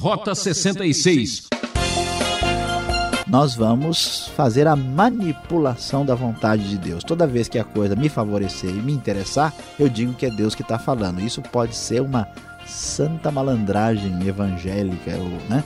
Rota 66. Nós vamos fazer a manipulação da vontade de Deus. Toda vez que a coisa me favorecer e me interessar, eu digo que é Deus que está falando. Isso pode ser uma santa malandragem evangélica, né?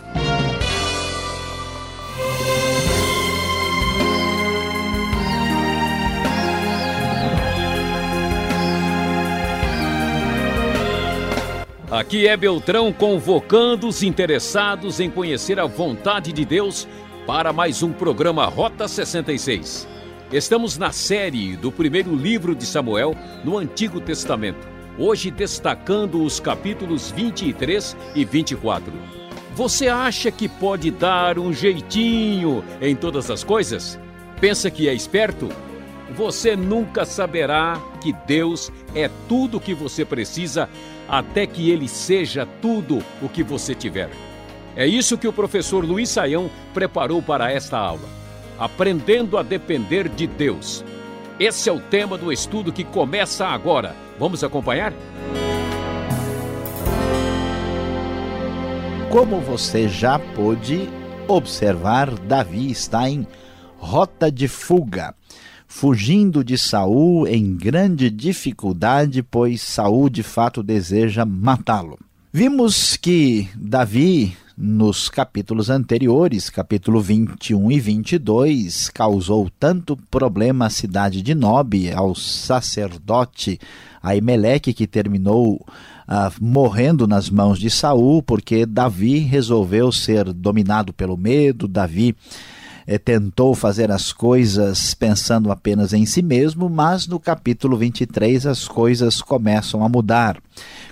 Aqui é Beltrão convocando os interessados em conhecer a vontade de Deus para mais um programa Rota 66. Estamos na série do primeiro livro de Samuel no Antigo Testamento, hoje destacando os capítulos 23 e 24. Você acha que pode dar um jeitinho em todas as coisas? Pensa que é esperto? Você nunca saberá que Deus é tudo o que você precisa até que ele seja tudo o que você tiver. É isso que o professor Luiz Saião preparou para esta aula. Aprendendo a depender de Deus. Esse é o tema do estudo que começa agora. Vamos acompanhar? Como você já pôde observar, Davi está em rota de fuga fugindo de Saul em grande dificuldade, pois Saul de fato deseja matá-lo. Vimos que Davi, nos capítulos anteriores, capítulo 21 e 22, causou tanto problema à cidade de Nob, ao sacerdote Aimeleque, que terminou uh, morrendo nas mãos de Saul, porque Davi resolveu ser dominado pelo medo, Davi é, tentou fazer as coisas pensando apenas em si mesmo, mas no capítulo 23 as coisas começam a mudar.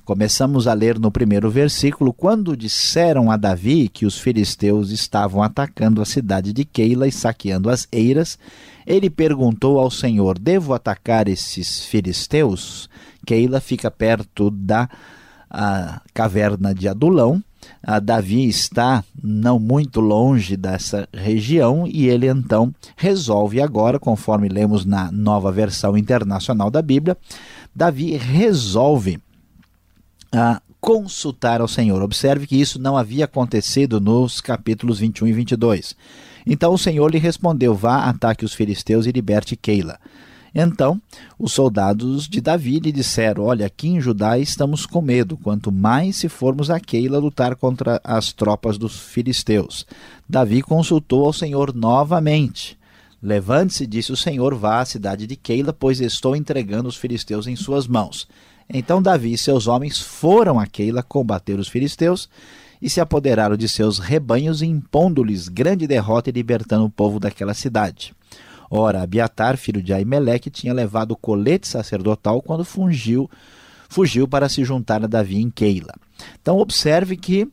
Começamos a ler no primeiro versículo: quando disseram a Davi que os filisteus estavam atacando a cidade de Keila e saqueando as eiras, ele perguntou ao Senhor: Devo atacar esses filisteus? Keila fica perto da caverna de Adulão a Davi está não muito longe dessa região e ele então resolve agora, conforme lemos na nova versão internacional da Bíblia, Davi resolve ah, consultar ao Senhor. Observe que isso não havia acontecido nos capítulos 21 e 22. Então o Senhor lhe respondeu: Vá, ataque os filisteus e liberte Keila. Então, os soldados de Davi lhe disseram: Olha, aqui em Judá estamos com medo, quanto mais se formos a Keila lutar contra as tropas dos filisteus. Davi consultou ao Senhor novamente. Levante-se, disse o Senhor, vá à cidade de Keila, pois estou entregando os filisteus em suas mãos. Então Davi e seus homens foram a Keila combater os filisteus e se apoderaram de seus rebanhos, impondo-lhes grande derrota e libertando o povo daquela cidade. Ora, Abiatar, filho de Aimeleque, tinha levado o colete sacerdotal quando fugiu, fugiu para se juntar a Davi em Keila. Então observe que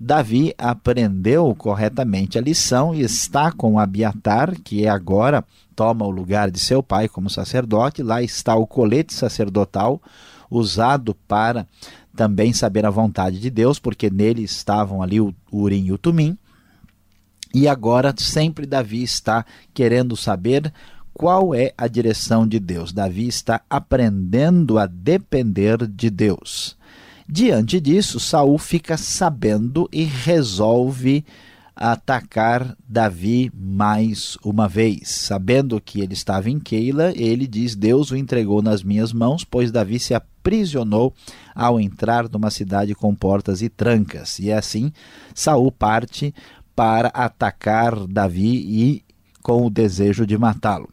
Davi aprendeu corretamente a lição e está com Abiatar, que agora toma o lugar de seu pai como sacerdote. Lá está o colete sacerdotal usado para também saber a vontade de Deus, porque nele estavam ali o Urim e o Tumim. E agora sempre Davi está querendo saber qual é a direção de Deus. Davi está aprendendo a depender de Deus. Diante disso, Saul fica sabendo e resolve atacar Davi mais uma vez. Sabendo que ele estava em Keila, ele diz: Deus o entregou nas minhas mãos, pois Davi se aprisionou ao entrar numa cidade com portas e trancas. E assim, Saul parte para atacar Davi e com o desejo de matá-lo.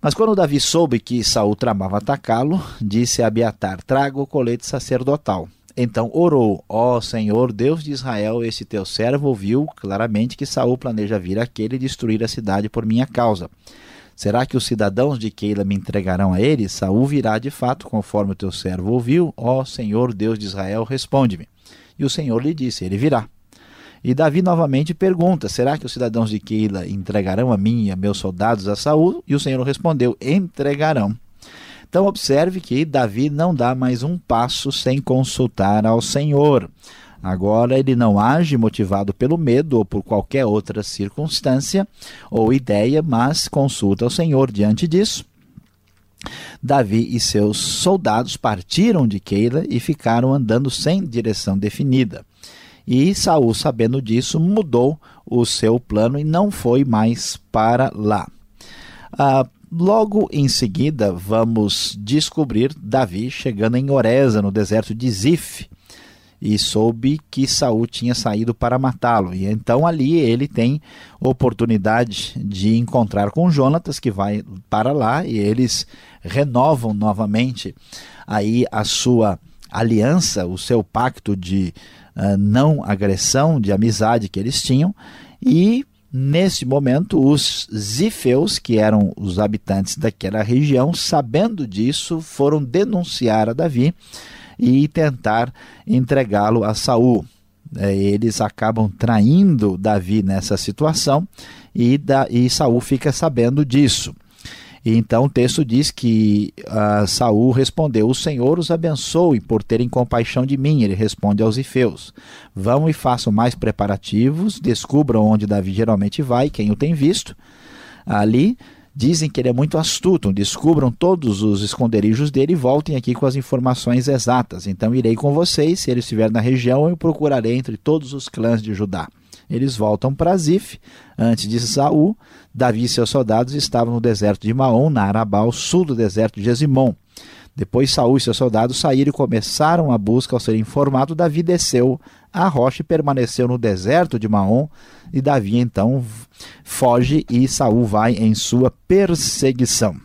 Mas quando Davi soube que Saul tramava atacá-lo, disse a Abiatar: Traga o colete sacerdotal. Então orou: Ó oh, Senhor, Deus de Israel, esse teu servo ouviu claramente que Saul planeja vir aquele e destruir a cidade por minha causa. Será que os cidadãos de Keila me entregarão a ele? Saul virá de fato, conforme o teu servo ouviu. Ó oh, Senhor, Deus de Israel, responde-me. E o Senhor lhe disse: Ele virá. E Davi novamente pergunta: Será que os cidadãos de Keila entregarão a mim e a meus soldados a Saul? E o Senhor respondeu: Entregarão. Então observe que Davi não dá mais um passo sem consultar ao Senhor. Agora ele não age motivado pelo medo ou por qualquer outra circunstância ou ideia, mas consulta ao Senhor. Diante disso, Davi e seus soldados partiram de Keila e ficaram andando sem direção definida. E Saul, sabendo disso, mudou o seu plano e não foi mais para lá. Ah, logo em seguida, vamos descobrir Davi chegando em Oreza, no deserto de Zif, e soube que Saul tinha saído para matá-lo. E então ali ele tem oportunidade de encontrar com Jonatas, que vai para lá, e eles renovam novamente aí a sua aliança, o seu pacto de uh, não agressão, de amizade que eles tinham, e nesse momento os zifeus, que eram os habitantes daquela região, sabendo disso, foram denunciar a Davi e tentar entregá-lo a Saul. É, eles acabam traindo Davi nessa situação e, e Saul fica sabendo disso. E então o texto diz que uh, Saul respondeu: O Senhor os abençoe por terem compaixão de mim. Ele responde aos ifeus: Vão e façam mais preparativos, descubram onde Davi geralmente vai, quem o tem visto. Ali Dizem que ele é muito astuto, descubram todos os esconderijos dele e voltem aqui com as informações exatas. Então irei com vocês, se ele estiver na região, eu procurarei entre todos os clãs de Judá. Eles voltam para Zif, antes de Saul. Davi e seus soldados estavam no deserto de Maom, na Arabá, ao sul do deserto de Gesimon. Depois Saul e seus soldados saíram e começaram a busca ao ser informado. Davi desceu a rocha e permaneceu no deserto de Maom. E Davi então foge e Saul vai em sua perseguição.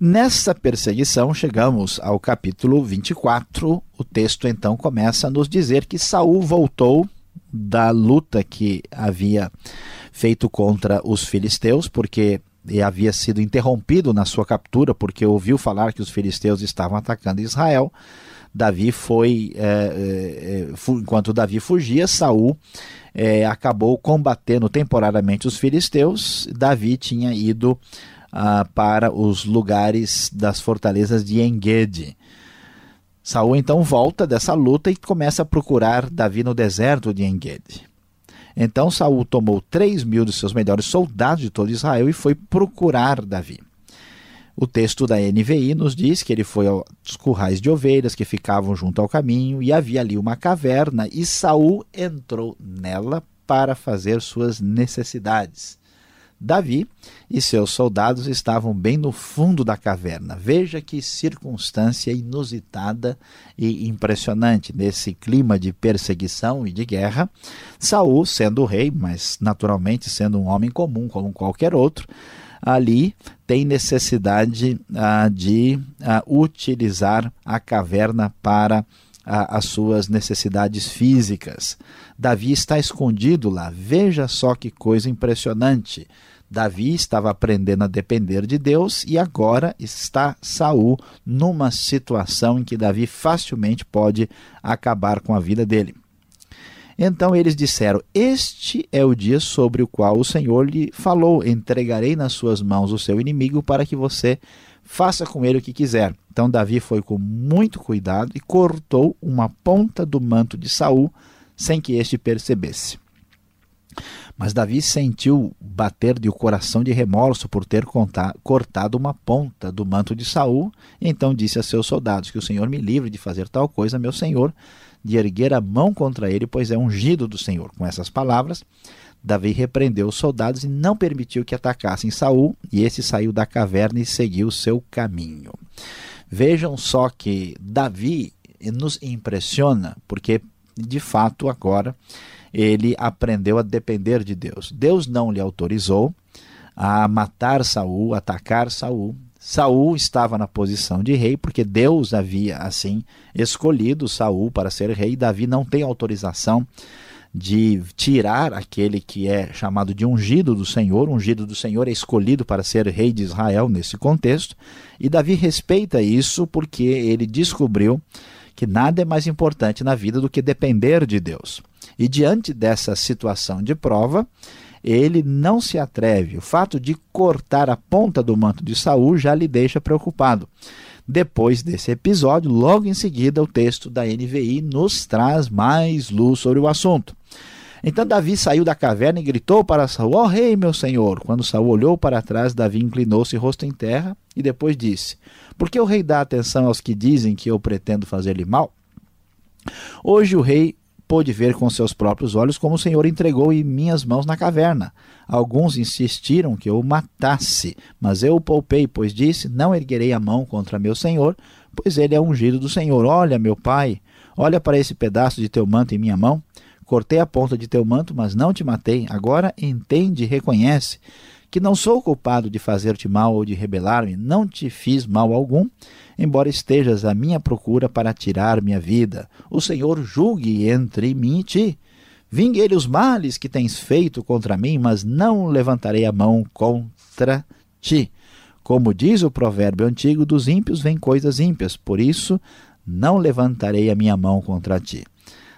Nessa perseguição chegamos ao capítulo 24. O texto então começa a nos dizer que Saul voltou da luta que havia feito contra os filisteus, porque havia sido interrompido na sua captura porque ouviu falar que os filisteus estavam atacando Israel. Davi foi, é, é, enquanto Davi fugia, Saul é, acabou combatendo temporariamente os filisteus. Davi tinha ido ah, para os lugares das fortalezas de Engedi. Saul então volta dessa luta e começa a procurar Davi no deserto de Engedi. Então Saul tomou três mil dos seus melhores soldados de todo Israel e foi procurar Davi. O texto da NVI nos diz que ele foi aos currais de ovelhas que ficavam junto ao caminho e havia ali uma caverna e Saul entrou nela para fazer suas necessidades. Davi e seus soldados estavam bem no fundo da caverna. Veja que circunstância inusitada e impressionante nesse clima de perseguição e de guerra. Saul, sendo rei, mas naturalmente sendo um homem comum como qualquer outro, ali tem necessidade ah, de ah, utilizar a caverna para as suas necessidades físicas. Davi está escondido lá. Veja só que coisa impressionante. Davi estava aprendendo a depender de Deus e agora está Saul numa situação em que Davi facilmente pode acabar com a vida dele. Então eles disseram: Este é o dia sobre o qual o Senhor lhe falou: Entregarei nas suas mãos o seu inimigo para que você faça com ele o que quiser. Então Davi foi com muito cuidado e cortou uma ponta do manto de Saul sem que este percebesse. Mas Davi sentiu bater de o coração de remorso por ter cortado uma ponta do manto de Saul, e então disse a seus soldados: Que o Senhor me livre de fazer tal coisa, meu senhor, de erguer a mão contra ele, pois é ungido do Senhor. Com essas palavras, Davi repreendeu os soldados e não permitiu que atacassem Saul, e esse saiu da caverna e seguiu seu caminho. Vejam só que Davi nos impressiona, porque de fato agora ele aprendeu a depender de Deus. Deus não lhe autorizou a matar Saul, atacar Saul. Saul estava na posição de rei porque Deus havia assim escolhido Saul para ser rei. Davi não tem autorização de tirar aquele que é chamado de ungido do Senhor. Ungido do Senhor é escolhido para ser rei de Israel nesse contexto. E Davi respeita isso porque ele descobriu que nada é mais importante na vida do que depender de Deus. E diante dessa situação de prova, ele não se atreve. O fato de cortar a ponta do manto de Saul já lhe deixa preocupado. Depois desse episódio, logo em seguida, o texto da NVI nos traz mais luz sobre o assunto. Então Davi saiu da caverna e gritou para Saul: Ó oh, rei, meu senhor! Quando Saul olhou para trás, Davi inclinou-se rosto em terra e depois disse: Por que o rei dá atenção aos que dizem que eu pretendo fazer-lhe mal? Hoje o rei pôde ver com seus próprios olhos como o Senhor entregou em minhas mãos na caverna. Alguns insistiram que eu o matasse, mas eu o poupei, pois disse: Não erguerei a mão contra meu Senhor, pois ele é ungido do Senhor. Olha, meu pai, olha para esse pedaço de teu manto em minha mão. Cortei a ponta de teu manto, mas não te matei. Agora entende e reconhece que não sou culpado de fazer-te mal ou de rebelar-me, não te fiz mal algum, embora estejas à minha procura para tirar minha vida. O Senhor julgue entre mim e ti. Vingue os males que tens feito contra mim, mas não levantarei a mão contra ti. Como diz o provérbio antigo, dos ímpios vêm coisas ímpias, por isso não levantarei a minha mão contra ti.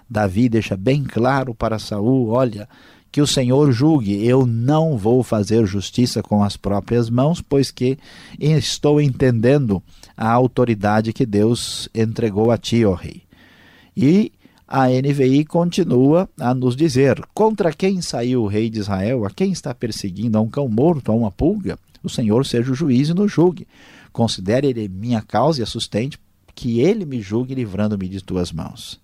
Davi deixa bem claro para Saul: olha, que o Senhor julgue. Eu não vou fazer justiça com as próprias mãos, pois que estou entendendo a autoridade que Deus entregou a ti, ó rei. E a NVI continua a nos dizer: contra quem saiu o rei de Israel? A quem está perseguindo? A um cão morto? A uma pulga? O Senhor seja o juiz e nos julgue. Considere ele minha causa e a sustente, que ele me julgue livrando-me de tuas mãos.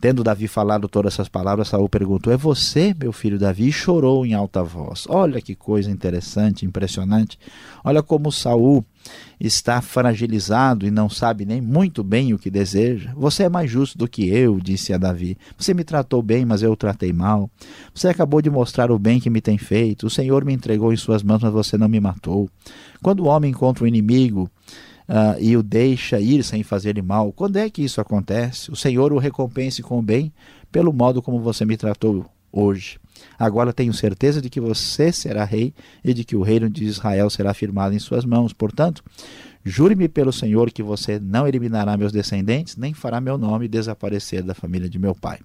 Tendo Davi falado todas essas palavras, Saul perguntou: É você, meu filho Davi? E chorou em alta voz. Olha que coisa interessante, impressionante. Olha como Saul está fragilizado e não sabe nem muito bem o que deseja. Você é mais justo do que eu, disse a Davi. Você me tratou bem, mas eu o tratei mal. Você acabou de mostrar o bem que me tem feito. O Senhor me entregou em suas mãos, mas você não me matou. Quando o homem encontra um inimigo, uh, e o deixa ir sem fazer-lhe mal. Quando é que isso acontece? O Senhor o recompense com o bem pelo modo como você me tratou hoje. Agora tenho certeza de que você será rei e de que o reino de Israel será firmado em suas mãos. Portanto, jure-me pelo Senhor que você não eliminará meus descendentes, nem fará meu nome desaparecer da família de meu pai.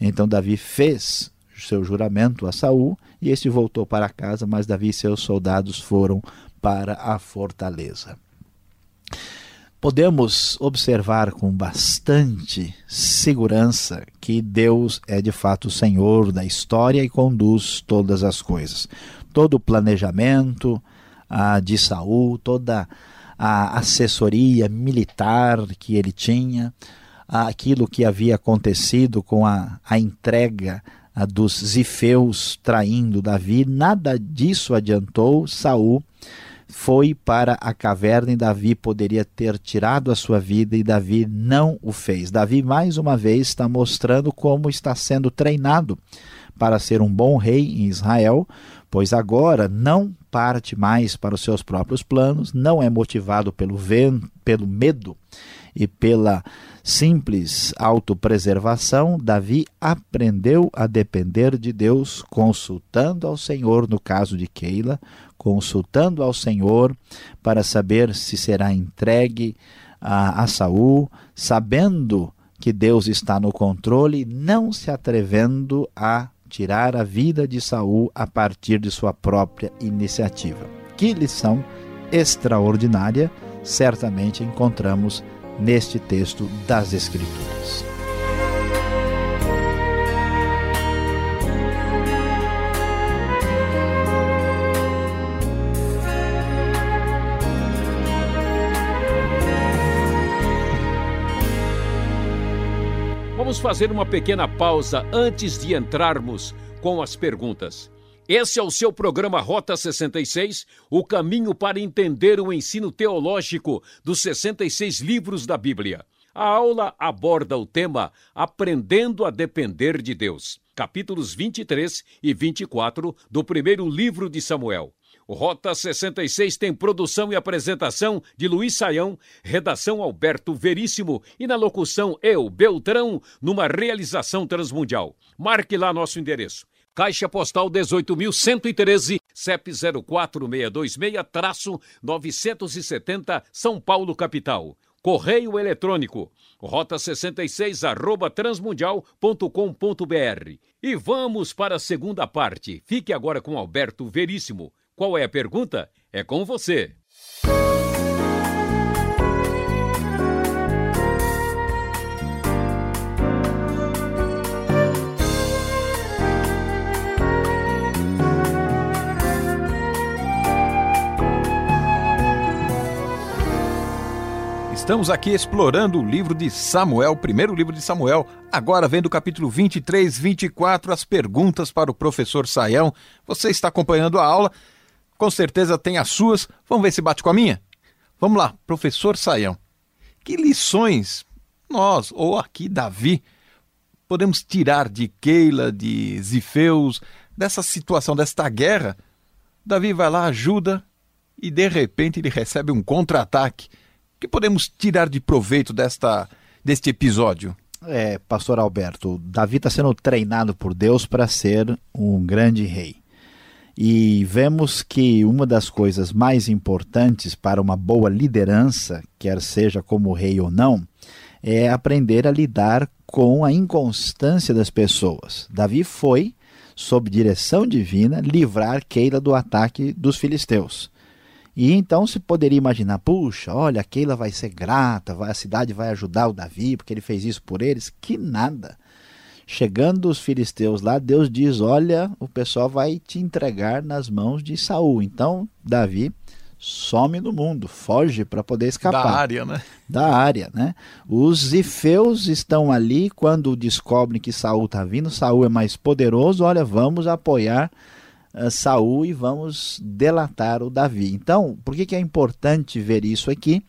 Então Davi fez seu juramento a Saul e este voltou para casa, mas Davi e seus soldados foram para a fortaleza podemos observar com bastante segurança que Deus é de fato o Senhor da história e conduz todas as coisas. Todo o planejamento ah, de Saul, toda a assessoria militar que ele tinha, aquilo que havia acontecido com a, a entrega ah, dos zifeus traindo Davi, nada disso adiantou Saul foi para a caverna e Davi poderia ter tirado a sua vida e Davi não o fez. Davi, mais uma vez, está mostrando como está sendo treinado para ser um bom rei em Israel, pois agora não parte mais para os seus próprios planos, não é motivado pelo, vento, pelo medo e pela simples autopreservação, Davi aprendeu a depender de Deus, consultando ao Senhor, no caso de Keila, consultando ao Senhor para saber se será entregue a, a Saul, sabendo que Deus está no controle, não se atrevendo a tirar a vida de Saul a partir de sua própria iniciativa. Que lição extraordinária certamente encontramos neste texto das Escrituras. Vamos fazer uma pequena pausa antes de entrarmos com as perguntas. Esse é o seu programa Rota 66, o caminho para entender o ensino teológico dos 66 livros da Bíblia. A aula aborda o tema Aprendendo a Depender de Deus, capítulos 23 e 24 do primeiro livro de Samuel. O Rota 66 tem produção e apresentação de Luiz Saião, redação Alberto Veríssimo e na locução eu, Beltrão, numa realização transmundial. Marque lá nosso endereço. Caixa Postal 18.113, CEP 04626-970, São Paulo, capital. Correio eletrônico, rota 66 arroba transmundial.com.br. E vamos para a segunda parte. Fique agora com Alberto Veríssimo. Qual é a pergunta? É com você. Estamos aqui explorando o livro de Samuel, o primeiro livro de Samuel. Agora vendo o capítulo 23, 24, as perguntas para o professor Saião. Você está acompanhando a aula, com certeza tem as suas. Vamos ver se bate com a minha? Vamos lá, professor Saião. Que lições nós, ou aqui Davi, podemos tirar de Keila, de Zifeus, dessa situação, desta guerra? Davi vai lá, ajuda e de repente ele recebe um contra-ataque que podemos tirar de proveito desta, deste episódio? É, pastor Alberto, Davi está sendo treinado por Deus para ser um grande rei. E vemos que uma das coisas mais importantes para uma boa liderança, quer seja como rei ou não, é aprender a lidar com a inconstância das pessoas. Davi foi, sob direção divina, livrar Keila do ataque dos filisteus. E então se poderia imaginar, puxa, olha, Keila vai ser grata, vai, a cidade vai ajudar o Davi, porque ele fez isso por eles. Que nada. Chegando os filisteus lá, Deus diz: Olha, o pessoal vai te entregar nas mãos de Saul. Então, Davi some do mundo, foge para poder escapar. Da área, né? Da área, né? Os zifeus estão ali quando descobrem que Saul está vindo. Saul é mais poderoso. Olha, vamos apoiar Saul e vamos delatar o Davi. Então, por que, que é importante ver isso aqui?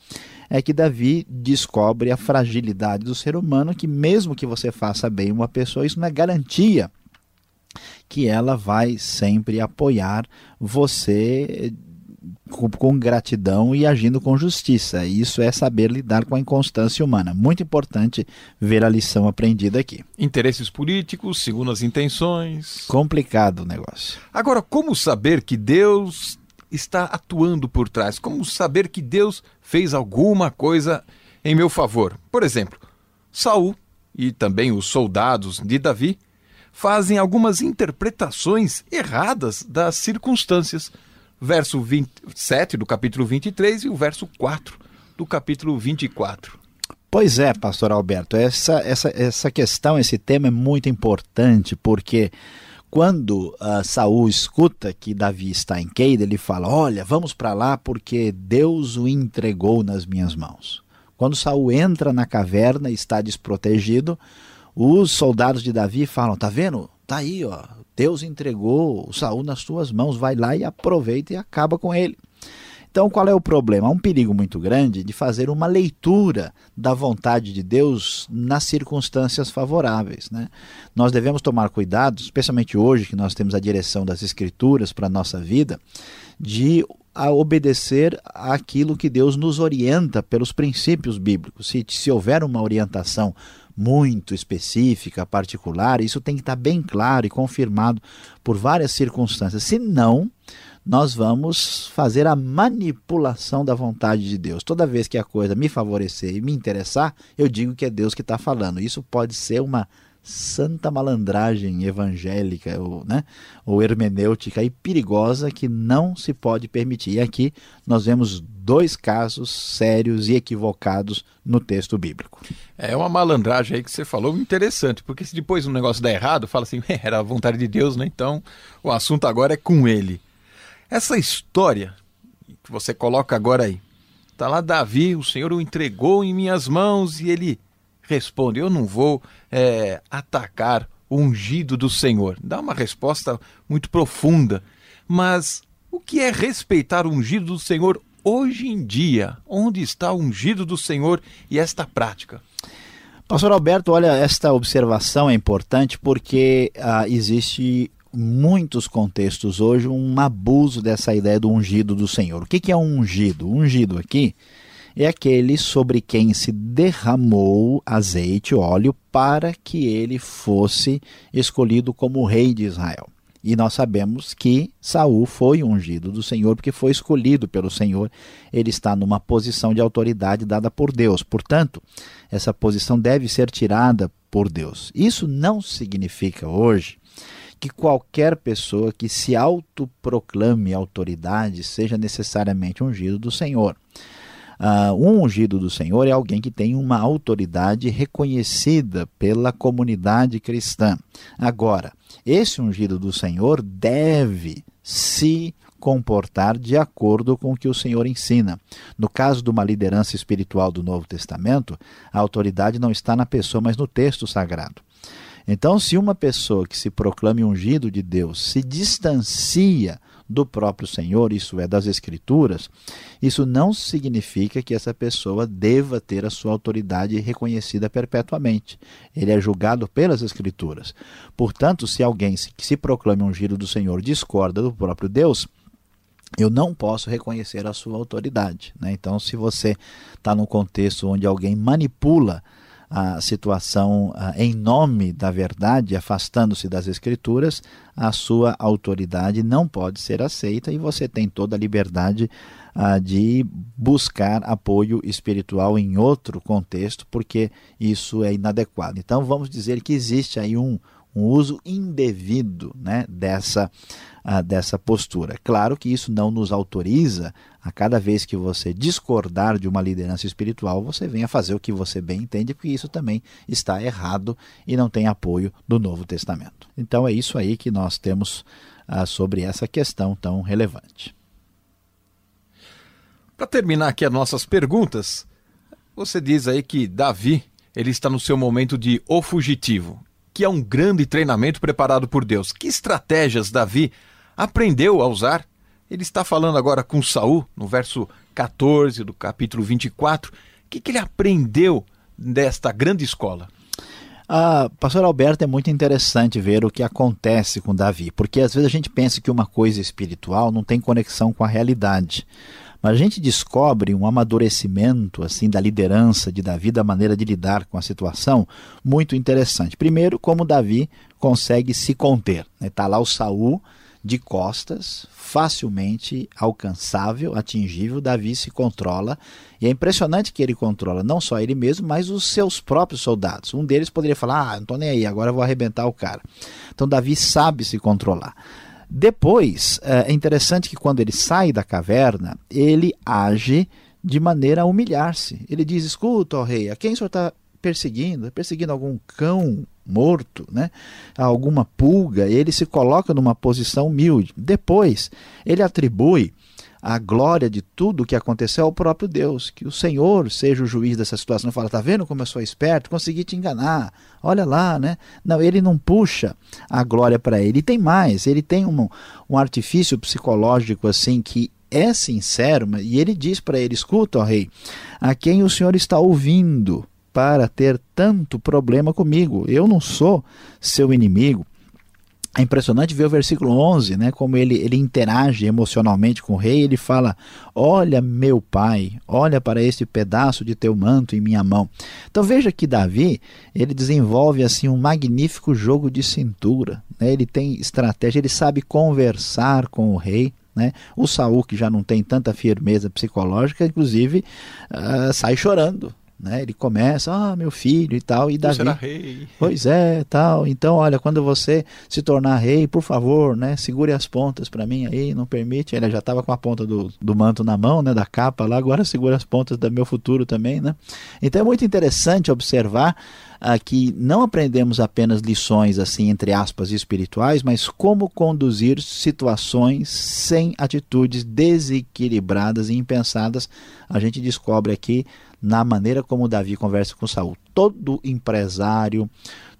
É que Davi descobre a fragilidade do ser humano, que mesmo que você faça bem uma pessoa, isso não é garantia que ela vai sempre apoiar você com, com, gratidão e agindo com justiça. Isso é saber lidar com a inconstância humana. Muito importante ver a lição aprendida aqui. Interesses políticos, segundo as intenções. Complicado o negócio. Agora, como saber que Deus está atuando por trás? Como saber que Deus fez alguma coisa em meu favor? Por exemplo, Saul e também os soldados de Davi fazem algumas interpretações erradas das circunstâncias verso 27 do capítulo 23 e o verso 4 do capítulo 24. Pois é, pastor Alberto, essa, essa, essa questão, esse tema é muito importante, porque quando uh, Saul escuta que Davi está em Keida, ele fala: Olha, vamos para lá porque Deus o entregou nas minhas mãos. Quando Saul entra na caverna e está desprotegido, os soldados de Davi falam: Tá vendo? Tá aí, ó. Deus entregou Saul nas tuas mãos, vai lá e aproveita e acaba com ele. Então, qual é o problema? Há um perigo muito grande de fazer uma leitura da vontade de Deus nas circunstâncias favoráveis. Né? Nós devemos tomar cuidado, especialmente hoje que nós temos a direção das Escrituras para a nossa vida, de a obedecer aquilo que Deus nos orienta pelos princípios bíblicos. Se, se houver uma orientação muito específica, particular, isso tem que estar bem claro e confirmado por várias circunstâncias. Senão, nós vamos fazer a manipulação da vontade de Deus. Toda vez que a coisa me favorecer e me interessar, eu digo que é Deus que está falando. Isso pode ser uma santa malandragem evangélica ou, né, ou hermenêutica e perigosa que não se pode permitir. E aqui nós vemos dois casos sérios e equivocados no texto bíblico. É uma malandragem aí que você falou interessante, porque se depois um negócio der errado, fala assim, era a vontade de Deus, né? Então o assunto agora é com ele. Essa história que você coloca agora aí, tá lá Davi, o Senhor o entregou em minhas mãos e ele responde: Eu não vou é, atacar o ungido do Senhor. Dá uma resposta muito profunda. Mas o que é respeitar o ungido do Senhor hoje em dia? Onde está o ungido do Senhor e esta prática? Pastor Alberto, olha, esta observação é importante porque ah, existe muitos contextos hoje um abuso dessa ideia do ungido do Senhor. O que, que é um ungido? Ungido aqui é aquele sobre quem se derramou azeite, óleo, para que ele fosse escolhido como rei de Israel. E nós sabemos que Saul foi ungido do Senhor porque foi escolhido pelo Senhor. Ele está numa posição de autoridade dada por Deus. Portanto, essa posição deve ser tirada por Deus. Isso não significa hoje que qualquer pessoa que se autoproclame autoridade seja necessariamente ungido do Senhor. Uh, um ungido do Senhor é alguém que tem uma autoridade reconhecida pela comunidade cristã. Agora, esse ungido do Senhor deve se comportar de acordo com o que o Senhor ensina. No caso de uma liderança espiritual do Novo Testamento, a autoridade não está na pessoa, mas no texto sagrado. Então, se uma pessoa que se proclame ungido de Deus se distancia do próprio Senhor, isso é, das Escrituras, isso não significa que essa pessoa deva ter a sua autoridade reconhecida perpetuamente. Ele é julgado pelas Escrituras. Portanto, se alguém que se proclame ungido do Senhor discorda do próprio Deus, eu não posso reconhecer a sua autoridade. Né? Então, se você está num contexto onde alguém manipula a situação em nome da verdade, afastando-se das Escrituras, a sua autoridade não pode ser aceita e você tem toda a liberdade de buscar apoio espiritual em outro contexto, porque isso é inadequado. Então, vamos dizer que existe aí um, um uso indevido né, dessa, uh, dessa postura. Claro que isso não nos autoriza a cada vez que você discordar de uma liderança espiritual, você venha fazer o que você bem entende, porque isso também está errado e não tem apoio do Novo Testamento. Então é isso aí que nós temos uh, sobre essa questão tão relevante. Para terminar aqui as nossas perguntas, você diz aí que Davi ele está no seu momento de o fugitivo que é um grande treinamento preparado por Deus. Que estratégias Davi aprendeu a usar? Ele está falando agora com Saul, no verso 14 do capítulo 24. O que, que ele aprendeu desta grande escola? Ah, pastor Alberto, é muito interessante ver o que acontece com Davi, porque às vezes a gente pensa que uma coisa espiritual não tem conexão com a realidade. Mas a gente descobre um amadurecimento assim da liderança de Davi, da maneira de lidar com a situação, muito interessante. Primeiro, como Davi consegue se conter. Está né? Tá lá o Saul de costas, facilmente alcançável, atingível, Davi se controla. E é impressionante que ele controla não só ele mesmo, mas os seus próprios soldados. Um deles poderia falar: Ah, não estou nem aí, agora eu vou arrebentar o cara. Então Davi sabe se controlar. Depois, é interessante que quando ele sai da caverna, ele age de maneira a humilhar-se. Ele diz: Escuta, ó rei, a quem o senhor está perseguindo? Perseguindo algum cão morto, né? alguma pulga? Ele se coloca numa posição humilde. Depois, ele atribui a glória de tudo o que aconteceu ao próprio Deus. Que o Senhor seja o juiz dessa situação. Não fala, tá vendo como eu sou esperto? Consegui te enganar. Olha lá, né? Não, ele não puxa a glória para ele. E tem mais, ele tem um, um artifício psicológico assim que é sincero, e ele diz para ele: escuta, ó rei, a quem o senhor está ouvindo para ter tanto problema comigo? Eu não sou seu inimigo. É impressionante ver o versículo 11, né, como ele, ele interage emocionalmente com o rei. Ele fala: Olha, meu pai, olha para este pedaço de teu manto em minha mão. Então veja que Davi ele desenvolve assim um magnífico jogo de cintura. Né? Ele tem estratégia, ele sabe conversar com o rei. Né? O Saul, que já não tem tanta firmeza psicológica, inclusive uh, sai chorando né? Ele começa, ah, meu filho e tal, e Davi. Será rei. Pois é, tal. Então, olha, quando você se tornar rei, por favor, né, segure as pontas para mim aí, não permite. Ele já estava com a ponta do, do manto na mão, né, da capa lá, agora segura as pontas do meu futuro também, né? Então é muito interessante observar aqui não aprendemos apenas lições assim entre aspas espirituais, mas como conduzir situações sem atitudes desequilibradas e impensadas. A gente descobre aqui na maneira como Davi conversa com Saul. Todo empresário,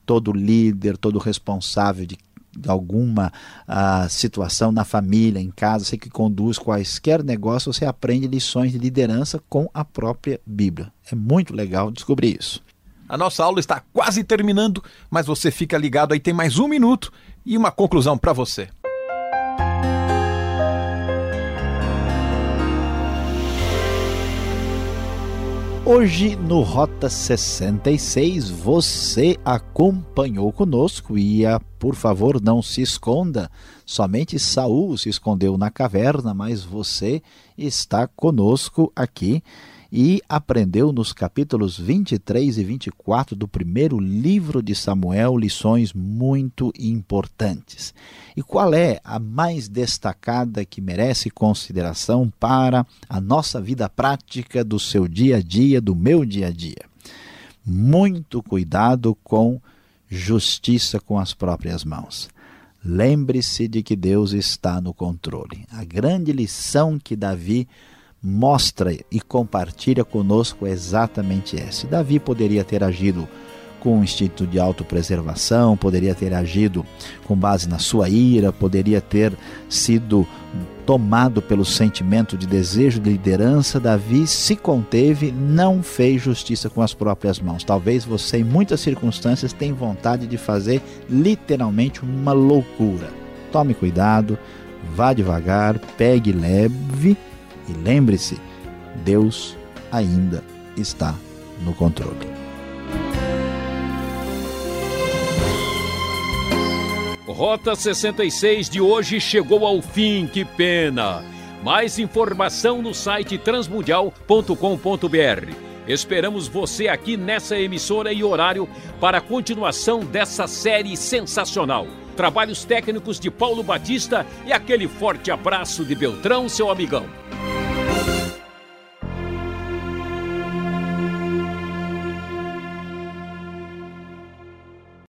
todo líder, todo responsável de alguma uh, situação na família, em casa, você que conduz quaisquer negócio, você aprende lições de liderança com a própria Bíblia. É muito legal descobrir isso. A nossa aula está quase terminando, mas você fica ligado aí, tem mais um minuto e uma conclusão para você. Hoje no Rota 66 você acompanhou conosco e a, por favor não se esconda. Somente Saul se escondeu na caverna, mas você está conosco aqui e aprendeu nos capítulos 23 e 24 do primeiro livro de Samuel lições muito importantes. E qual é a mais destacada que merece consideração para a nossa vida prática do seu dia a dia, do meu dia a dia? Muito cuidado com justiça com as próprias mãos. lembre-se de que Deus está no controle. A grande lição que Davi mostra e compartilha conosco exatamente essa. Davi poderia ter agido com um instinto de autopreservação, poderia ter agido com base na sua ira, poderia ter sido tomado pelo sentimento de desejo de liderança, Davi se conteve, não fez justiça com as próprias mãos. Talvez você, em muitas circunstâncias, tenha vontade de fazer literalmente uma loucura. Tome cuidado, vá devagar, pegue leve e lembre-se: Deus ainda está no controle. Rota 66 de hoje chegou ao fim, que pena! Mais informação no site transmundial.com.br. Esperamos você aqui nessa emissora e horário para a continuação dessa série sensacional. Trabalhos técnicos de Paulo Batista e aquele forte abraço de Beltrão, seu amigão.